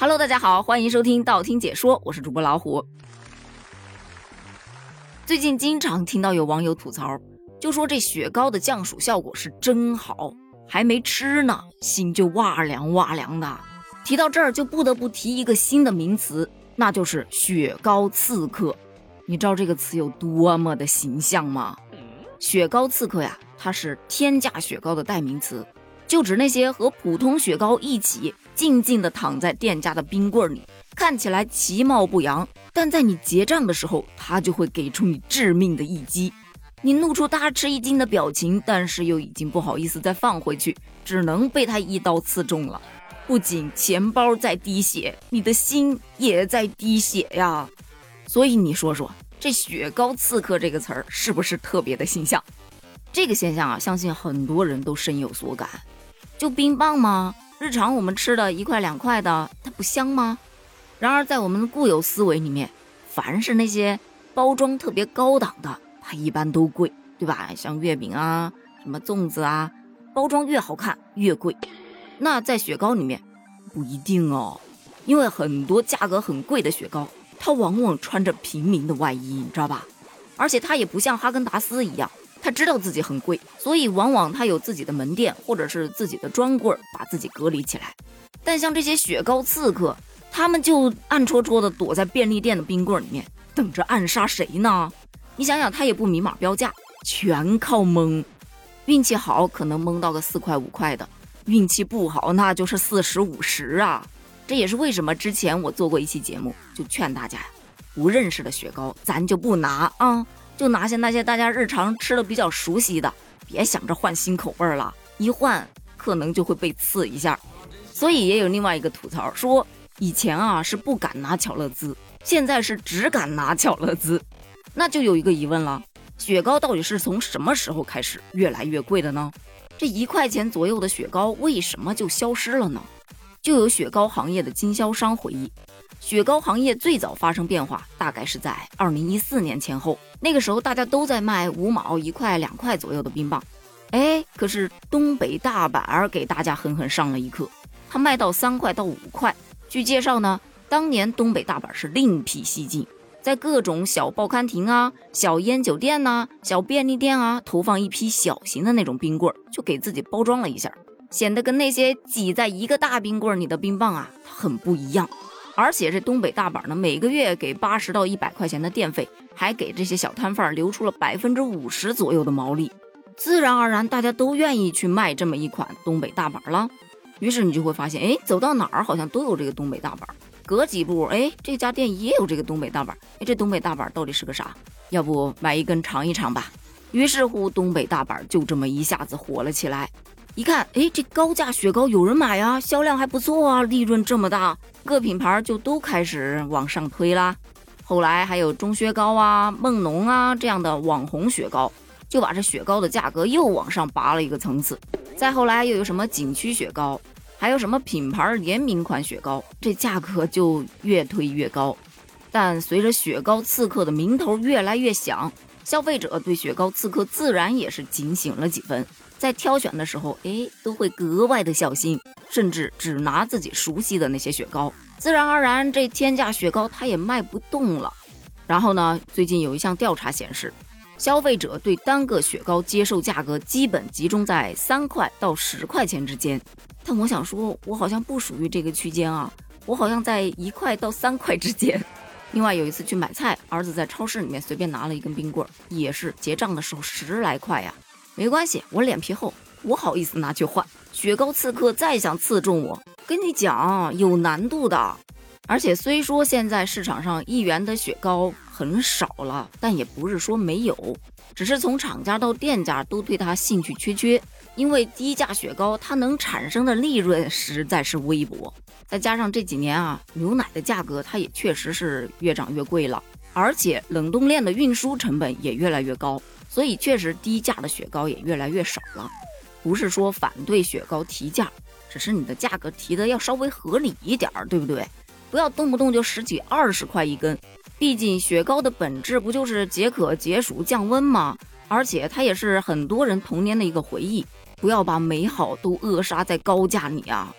Hello，大家好，欢迎收听道听解说，我是主播老虎。最近经常听到有网友吐槽，就说这雪糕的降暑效果是真好，还没吃呢，心就哇凉哇凉的。提到这儿，就不得不提一个新的名词，那就是雪糕刺客。你知道这个词有多么的形象吗？雪糕刺客呀，它是天价雪糕的代名词。就指那些和普通雪糕一起静静地躺在店家的冰棍里，看起来其貌不扬，但在你结账的时候，他就会给出你致命的一击。你露出大吃一惊的表情，但是又已经不好意思再放回去，只能被他一刀刺中了。不仅钱包在滴血，你的心也在滴血呀。所以你说说，这“雪糕刺客”这个词儿是不是特别的形象？这个现象啊，相信很多人都深有所感。就冰棒吗？日常我们吃的一块两块的，它不香吗？然而在我们的固有思维里面，凡是那些包装特别高档的，它一般都贵，对吧？像月饼啊，什么粽子啊，包装越好看越贵。那在雪糕里面不一定哦，因为很多价格很贵的雪糕，它往往穿着平民的外衣，你知道吧？而且它也不像哈根达斯一样。他知道自己很贵，所以往往他有自己的门店或者是自己的专柜，把自己隔离起来。但像这些雪糕刺客，他们就暗戳戳的躲在便利店的冰棍里面，等着暗杀谁呢？你想想，他也不明码标价，全靠蒙。运气好可能蒙到个四块五块的，运气不好那就是四十五十啊。这也是为什么之前我做过一期节目，就劝大家呀，不认识的雪糕咱就不拿啊。就拿下那些大家日常吃的比较熟悉的，别想着换新口味了，一换可能就会被刺一下。所以也有另外一个吐槽说，以前啊是不敢拿巧乐兹，现在是只敢拿巧乐兹。那就有一个疑问了，雪糕到底是从什么时候开始越来越贵的呢？这一块钱左右的雪糕为什么就消失了呢？就有雪糕行业的经销商回忆。雪糕行业最早发生变化，大概是在二零一四年前后。那个时候，大家都在卖五毛、一块、两块左右的冰棒。哎，可是东北大板儿给大家狠狠上了一课，它卖到三块到五块。据介绍呢，当年东北大板是另辟蹊径，在各种小报刊亭啊、小烟酒店呐、小便利店啊，投放一批小型的那种冰棍儿，就给自己包装了一下，显得跟那些挤在一个大冰棍里的冰棒啊，很不一样。而且这东北大板呢，每个月给八十到一百块钱的电费，还给这些小摊贩留出了百分之五十左右的毛利，自然而然大家都愿意去卖这么一款东北大板了。于是你就会发现，哎，走到哪儿好像都有这个东北大板，隔几步，哎，这家店也有这个东北大板，哎，这东北大板到底是个啥？要不买一根尝一尝吧？于是乎，东北大板就这么一下子火了起来。一看，哎，这高价雪糕有人买啊，销量还不错啊，利润这么大，各品牌就都开始往上推啦。后来还有钟薛高啊、梦龙啊这样的网红雪糕，就把这雪糕的价格又往上拔了一个层次。再后来又有什么景区雪糕，还有什么品牌联名款雪糕，这价格就越推越高。但随着雪糕刺客的名头越来越响，消费者对雪糕刺客自然也是警醒了几分。在挑选的时候，哎，都会格外的小心，甚至只拿自己熟悉的那些雪糕。自然而然，这天价雪糕它也卖不动了。然后呢，最近有一项调查显示，消费者对单个雪糕接受价格基本集中在三块到十块钱之间。但我想说，我好像不属于这个区间啊，我好像在一块到三块之间。另外有一次去买菜，儿子在超市里面随便拿了一根冰棍，也是结账的时候十来块呀。没关系，我脸皮厚，我好意思拿去换。雪糕刺客再想刺中我，跟你讲有难度的。而且虽说现在市场上一元的雪糕很少了，但也不是说没有，只是从厂家到店家都对它兴趣缺缺。因为低价雪糕它能产生的利润实在是微薄，再加上这几年啊牛奶的价格它也确实是越涨越贵了，而且冷冻链的运输成本也越来越高。所以确实低价的雪糕也越来越少了，不是说反对雪糕提价，只是你的价格提的要稍微合理一点儿，对不对？不要动不动就十几二十块一根，毕竟雪糕的本质不就是解渴解暑降温吗？而且它也是很多人童年的一个回忆，不要把美好都扼杀在高价里啊！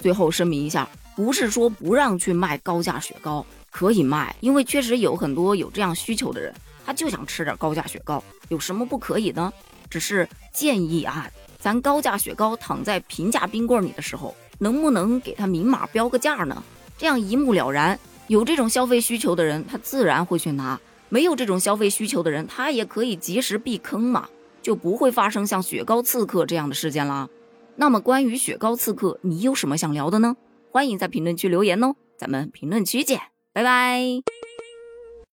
最后声明一下，不是说不让去卖高价雪糕，可以卖，因为确实有很多有这样需求的人，他就想吃点高价雪糕，有什么不可以呢？只是建议啊，咱高价雪糕躺在平价冰棍里的时候，能不能给它明码标个价呢？这样一目了然。有这种消费需求的人，他自然会去拿；没有这种消费需求的人，他也可以及时避坑嘛，就不会发生像雪糕刺客这样的事件啦。那么关于雪糕刺客，你有什么想聊的呢？欢迎在评论区留言哦，咱们评论区见，拜拜。